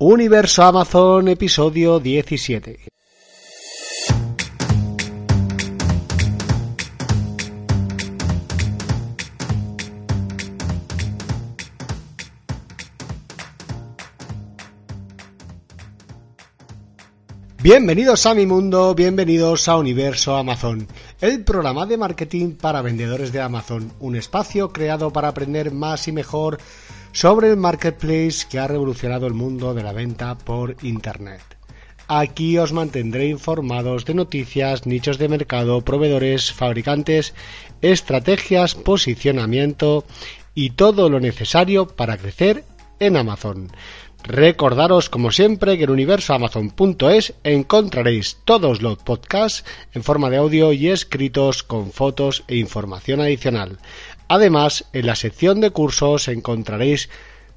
Universo Amazon, episodio 17. Bienvenidos a mi mundo, bienvenidos a Universo Amazon, el programa de marketing para vendedores de Amazon, un espacio creado para aprender más y mejor sobre el marketplace que ha revolucionado el mundo de la venta por Internet. Aquí os mantendré informados de noticias, nichos de mercado, proveedores, fabricantes, estrategias, posicionamiento y todo lo necesario para crecer en Amazon. Recordaros, como siempre, que en universoamazon.es encontraréis todos los podcasts en forma de audio y escritos con fotos e información adicional. Además, en la sección de cursos encontraréis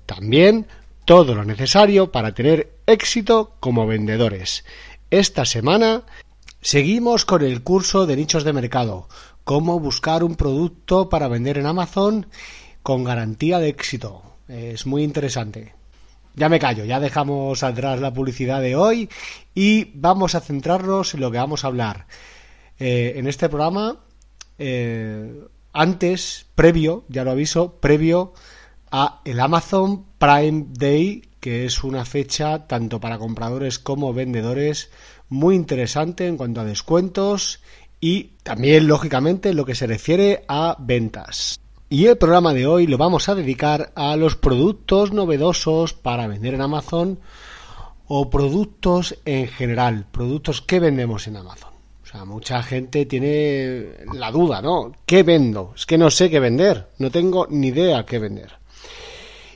también todo lo necesario para tener éxito como vendedores. Esta semana seguimos con el curso de nichos de mercado, cómo buscar un producto para vender en Amazon con garantía de éxito. Es muy interesante. Ya me callo, ya dejamos atrás la publicidad de hoy y vamos a centrarnos en lo que vamos a hablar. Eh, en este programa, eh, antes, previo, ya lo aviso, previo a el Amazon Prime Day, que es una fecha tanto para compradores como vendedores muy interesante en cuanto a descuentos y también, lógicamente, en lo que se refiere a ventas. Y el programa de hoy lo vamos a dedicar a los productos novedosos para vender en Amazon o productos en general, productos que vendemos en Amazon. O sea, mucha gente tiene la duda, ¿no? ¿Qué vendo? Es que no sé qué vender, no tengo ni idea qué vender.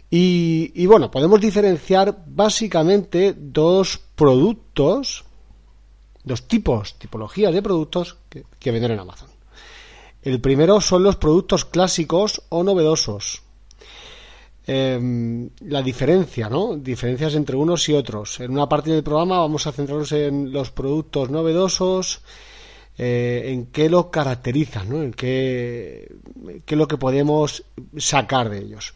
Y, bueno, podemos diferenciar básicamente dos productos, dos tipos, tipologías de productos que, que vender en Amazon. El primero son los productos clásicos o novedosos. Em, la diferencia, ¿no? Diferencias entre unos y otros. En una parte del programa vamos a centrarnos en los productos novedosos, eh, en qué los caracterizan, ¿no? En qué, es lo que podemos sacar de ellos.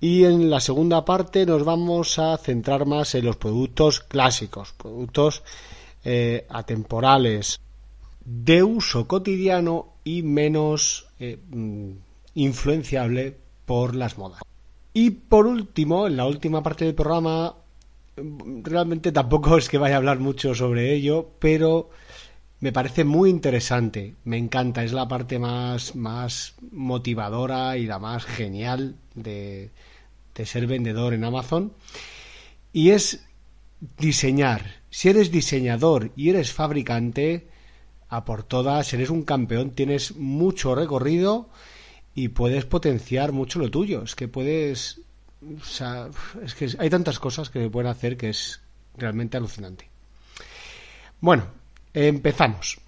Y en la segunda parte nos vamos a centrar más en los productos clásicos, productos eh, atemporales, de uso cotidiano y menos eh, mm, influenciable por las modas. Y por último, en la última parte del programa, realmente tampoco es que vaya a hablar mucho sobre ello, pero me parece muy interesante, me encanta, es la parte más, más motivadora y la más genial de, de ser vendedor en Amazon. Y es diseñar. Si eres diseñador y eres fabricante, a por todas, eres un campeón, tienes mucho recorrido y puedes potenciar mucho lo tuyo. Es que puedes. Es que hay tantas cosas que pueden hacer que es realmente alucinante. Bueno, empezamos.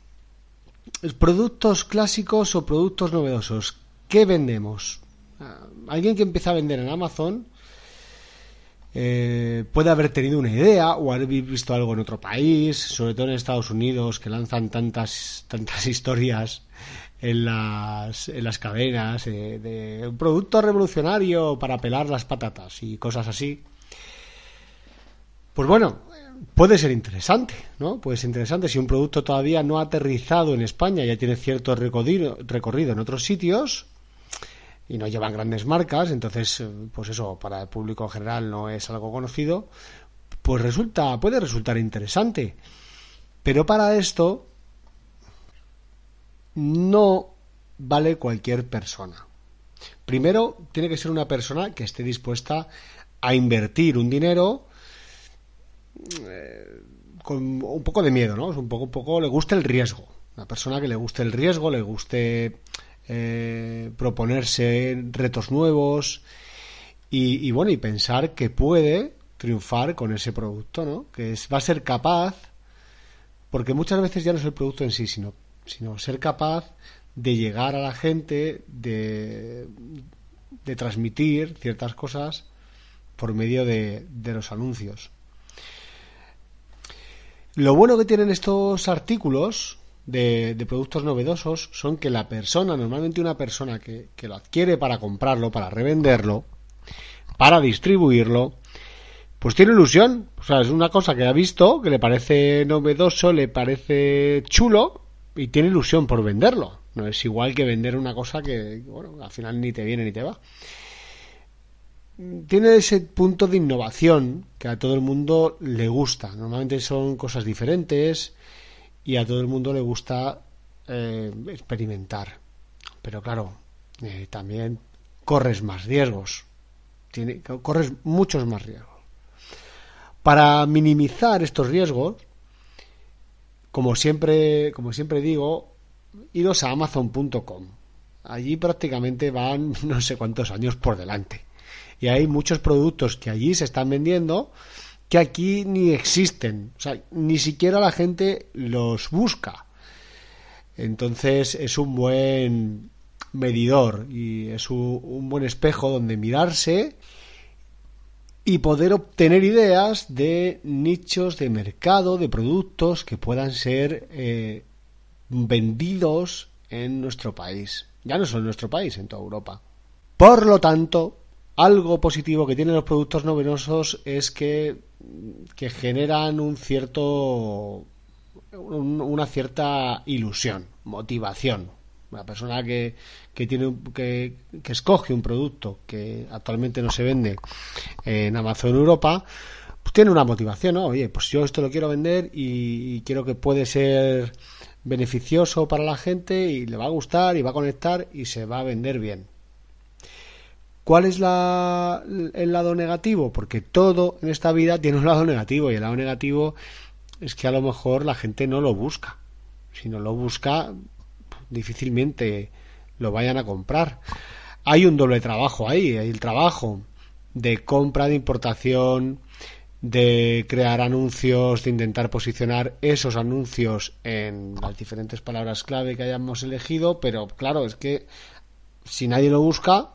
Productos clásicos o productos novedosos. ¿Qué vendemos? Ah, alguien que empieza a vender en Amazon eh, puede haber tenido una idea o haber visto algo en otro país, sobre todo en Estados Unidos, que lanzan tantas, tantas historias en las, en las cadenas eh, un producto revolucionario para pelar las patatas y cosas así. Pues bueno, puede ser interesante, ¿no? Puede ser interesante si un producto todavía no ha aterrizado en España, ya tiene cierto recorrido, recorrido en otros sitios, y no llevan grandes marcas, entonces, eh, pues eso, para el público en general no es algo conocido, pues resulta, puede resultar interesante. Pero para esto no vale cualquier persona. Primero, tiene que ser una persona que esté dispuesta a invertir un dinero eh, con un poco de miedo, ¿no? Un poco, un poco le guste el riesgo. Una persona que le guste el riesgo, le guste eh, proponerse retos nuevos y, bueno, y pensar que puede triunfar con ese producto, ¿no? Que es, va a ser capaz, porque muchas veces ya no es el producto en sí, sino, sino ser capaz de llegar a la gente, de, de transmitir ciertas cosas por medio de, de los anuncios. Lo bueno que tienen estos artículos de, productos novedosos son que la persona, normalmente una persona que, que, lo adquiere para comprarlo, para revenderlo, para distribuirlo, pues tiene ilusión. O sea, es una cosa que ha visto, que le parece novedoso, le parece chulo y tiene ilusión por venderlo. No es igual que vender una cosa que, bueno, al final ni te viene ni te va tiene ese punto de innovación que a todo el mundo le gusta. Normalmente son cosas diferentes y a todo el mundo le gusta eh, experimentar. Pero claro, eh, también corres más riesgos. Tiene, corres muchos más riesgos. Para minimizar estos riesgos, como siempre, como siempre digo, iros a amazon.com. Allí prácticamente van no sé cuántos años por delante y hay muchos productos que allí se están vendiendo que aquí ni existen, o sea, ni siquiera la gente los busca. Entonces es un buen medidor y es un, buen espejo donde mirarse y poder obtener ideas de nichos de mercado, de productos que puedan ser eh, vendidos en nuestro país. Ya no solo en nuestro país, en toda Europa. Por lo tanto, algo positivo que tienen los productos novedosos es que, que generan un cierto una cierta ilusión, motivación. Una persona que, que tiene que, que, escoge un producto que actualmente no se vende en Amazon Europa, pues tiene una motivación, ¿no? Oye, pues yo esto lo quiero vender y, y quiero que puede ser beneficioso para la gente y le va a gustar y va a conectar y se va a vender bien. ¿Cuál es la, el lado negativo? Porque todo en esta vida tiene un lado negativo y el lado negativo es que a lo mejor la gente no lo busca. Si no lo busca, difícilmente lo vayan a comprar. Hay un doble trabajo ahí, hay el trabajo de compra, de importación, de crear anuncios, de intentar posicionar esos anuncios en las diferentes palabras clave que hayamos elegido, pero claro, es que si nadie lo busca,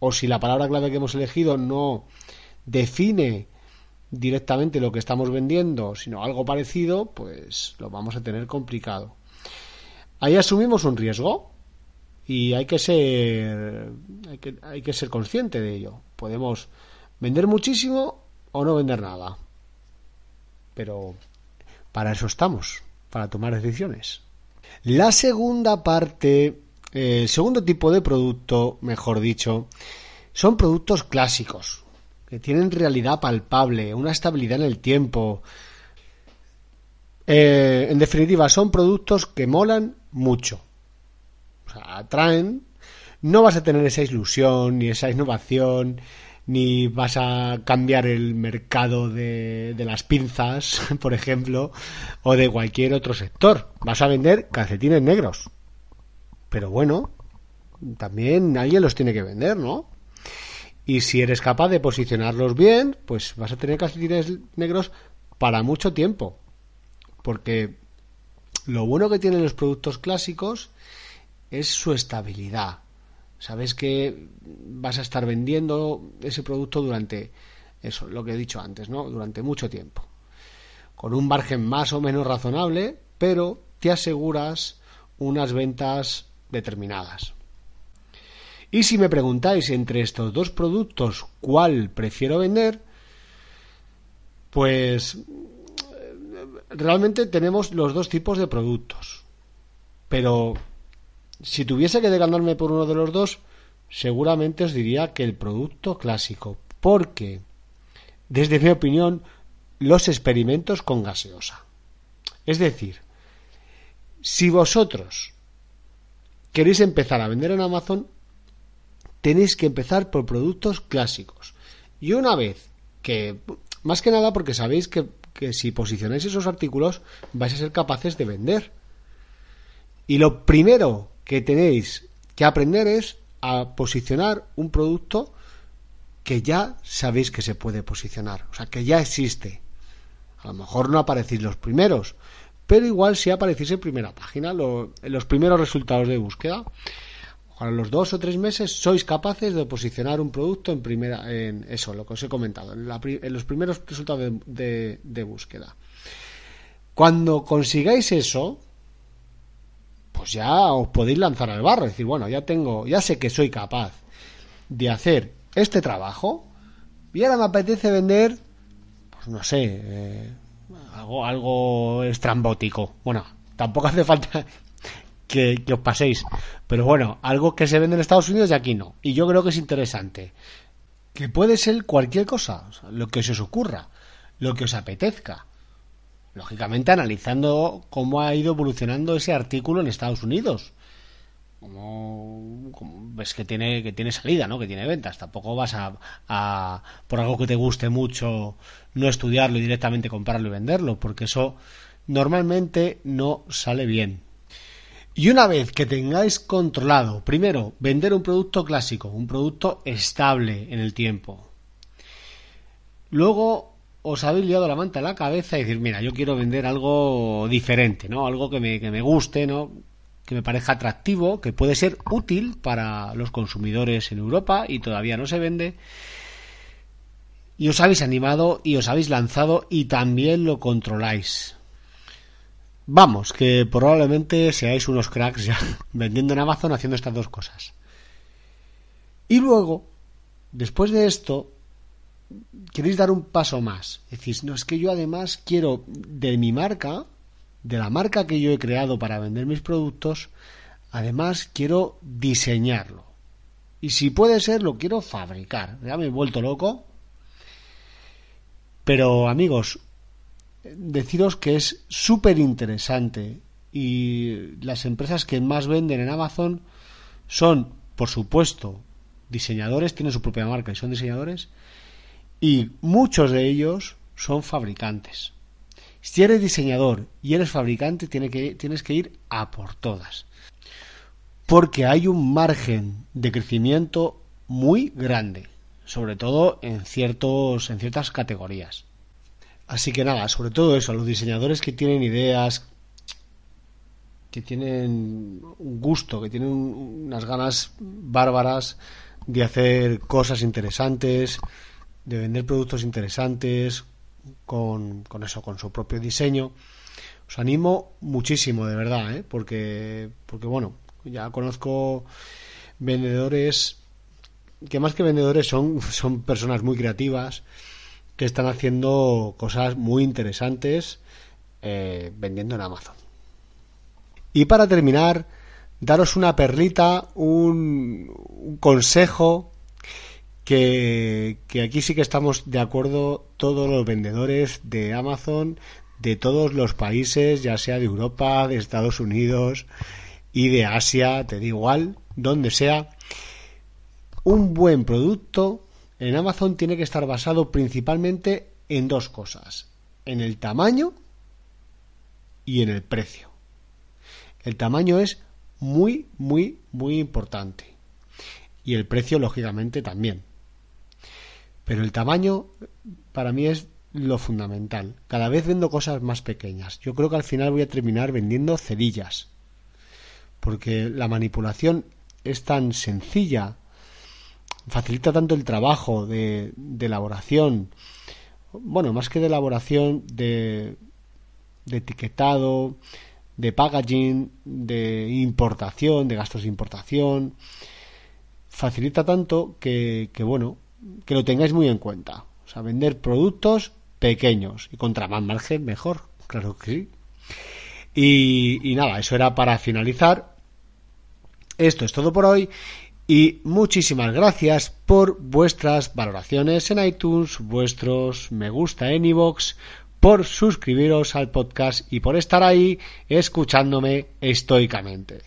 o si la palabra clave que hemos elegido no define directamente lo que estamos vendiendo, sino algo parecido, pues lo vamos a tener complicado. Ahí asumimos un riesgo y hay que ser hay que, hay que ser consciente de ello. Podemos vender muchísimo o no vender nada. Pero para eso estamos, para tomar decisiones. La segunda parte el segundo tipo de producto, mejor dicho, son productos clásicos, que tienen realidad palpable, una estabilidad en el tiempo. Eh, en definitiva, son productos que molan mucho. O sea, atraen. No vas a tener esa ilusión, ni esa innovación, ni vas a cambiar el mercado de, las pinzas, por ejemplo, o de cualquier otro sector. Vas a vender calcetines negros pero bueno, también alguien los tiene que vender, ¿no? Y si eres capaz de posicionarlos bien, pues vas a tener calcetines negros para mucho tiempo. Porque lo bueno que tienen los productos clásicos es su estabilidad. Sabes que vas a estar vendiendo ese producto durante eso, lo que he dicho antes, ¿no? Durante mucho tiempo. Con un margen más o menos razonable, pero te aseguras unas ventas determinadas. Y si me preguntáis entre estos dos productos cuál prefiero vender, pues realmente tenemos los dos tipos de productos. Pero si tuviese que decantarme por uno de los dos, seguramente os diría que el producto clásico, porque, desde mi opinión, los experimentos con gaseosa. Es decir, si vosotros queréis empezar a vender en Amazon, tenéis que empezar por productos clásicos. Y una vez que, más que nada porque sabéis que, que si posicionáis esos artículos vais a ser capaces de vender. Y lo primero que tenéis que aprender es a posicionar un producto que ya sabéis que se puede posicionar, o sea, que ya existe. A lo mejor no aparecéis los primeros, pero igual si aparecéis en primera página, en los primeros resultados de búsqueda. A los dos o tres meses sois capaces de posicionar un producto en primera, en eso, lo que os he comentado, en, los primeros resultados de, de búsqueda. Cuando consigáis eso, pues ya os podéis lanzar al barro, decir, bueno, ya tengo, ya sé que soy capaz de hacer este trabajo y ahora me apetece vender, pues no sé, eh, algo, algo estrambótico. Bueno, tampoco hace falta que, os paséis, pero bueno, algo que se vende en Estados Unidos y aquí no. Y yo creo que es interesante. Que puede ser cualquier cosa, lo que os ocurra, lo que os apetezca. Lógicamente analizando cómo ha ido evolucionando ese artículo en Estados Unidos como, ves que tiene que tiene salida no que tiene ventas tampoco vas a, por algo que te guste mucho no estudiarlo y directamente comprarlo y venderlo porque eso normalmente no sale bien y una vez que tengáis controlado primero vender un producto clásico un producto estable en el tiempo luego os habéis liado la manta en la cabeza y decir, mira, yo quiero vender algo diferente, ¿no? Algo que me, que me guste, ¿no? que me parezca atractivo, que puede ser útil para los consumidores en Europa y todavía no se vende. Y os habéis animado y os habéis lanzado y también lo controláis. Vamos, que probablemente seáis unos cracks ya vendiendo en Amazon haciendo estas dos cosas. Y luego, después de esto, queréis dar un paso más. Decís, no, es que yo además quiero de mi marca de la marca que yo he creado para vender mis productos, además quiero diseñarlo. Y si puede ser, lo quiero fabricar. Ya me he vuelto loco. Pero amigos, deciros que es súper interesante y las empresas que más venden en Amazon son, por supuesto, diseñadores, tienen su propia marca y son diseñadores, y muchos de ellos son fabricantes. Si eres diseñador y eres fabricante, que, tienes que ir a por todas. Porque hay un margen de crecimiento muy grande, sobre todo en, ciertos, en ciertas categorías. Así que nada, sobre todo eso, a los diseñadores que tienen ideas, que tienen un gusto, que tienen unas ganas bárbaras de hacer cosas interesantes, de vender productos interesantes, con, con eso, con su propio diseño. Os animo muchísimo, de verdad, ¿eh? porque, porque bueno, ya conozco vendedores que más que vendedores son, son personas muy creativas que están haciendo cosas muy interesantes eh, vendiendo en Amazon. Y para terminar, daros una perlita, un, un consejo que, aquí sí que estamos de acuerdo todos los vendedores de Amazon de todos los países, ya sea de Europa, de Estados Unidos y de Asia, te da igual, donde sea. Un buen producto en Amazon tiene que estar basado principalmente en dos cosas, en el tamaño y en el precio. El tamaño es muy, muy, muy importante. Y el precio, lógicamente, también. Pero el tamaño para mí es lo fundamental. Cada vez vendo cosas más pequeñas. Yo creo que al final voy a terminar vendiendo cerillas. Porque la manipulación es tan sencilla, facilita tanto el trabajo de, elaboración, bueno, más que de elaboración, de, de etiquetado, de packaging, de importación, de gastos de importación, facilita tanto que, que bueno, que lo tengáis muy en cuenta. O sea, vender productos pequeños y contra más margen mejor, claro que sí. Y, y nada, eso era para finalizar. Esto es todo por hoy y muchísimas gracias por vuestras valoraciones en iTunes, vuestros me gusta en iVoox, por suscribiros al podcast y por estar ahí escuchándome estoicamente.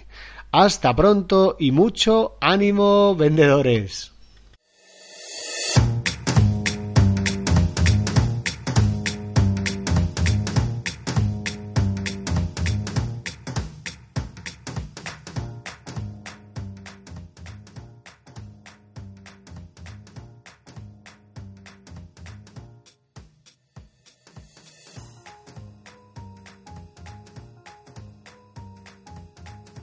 Hasta pronto y mucho ánimo vendedores.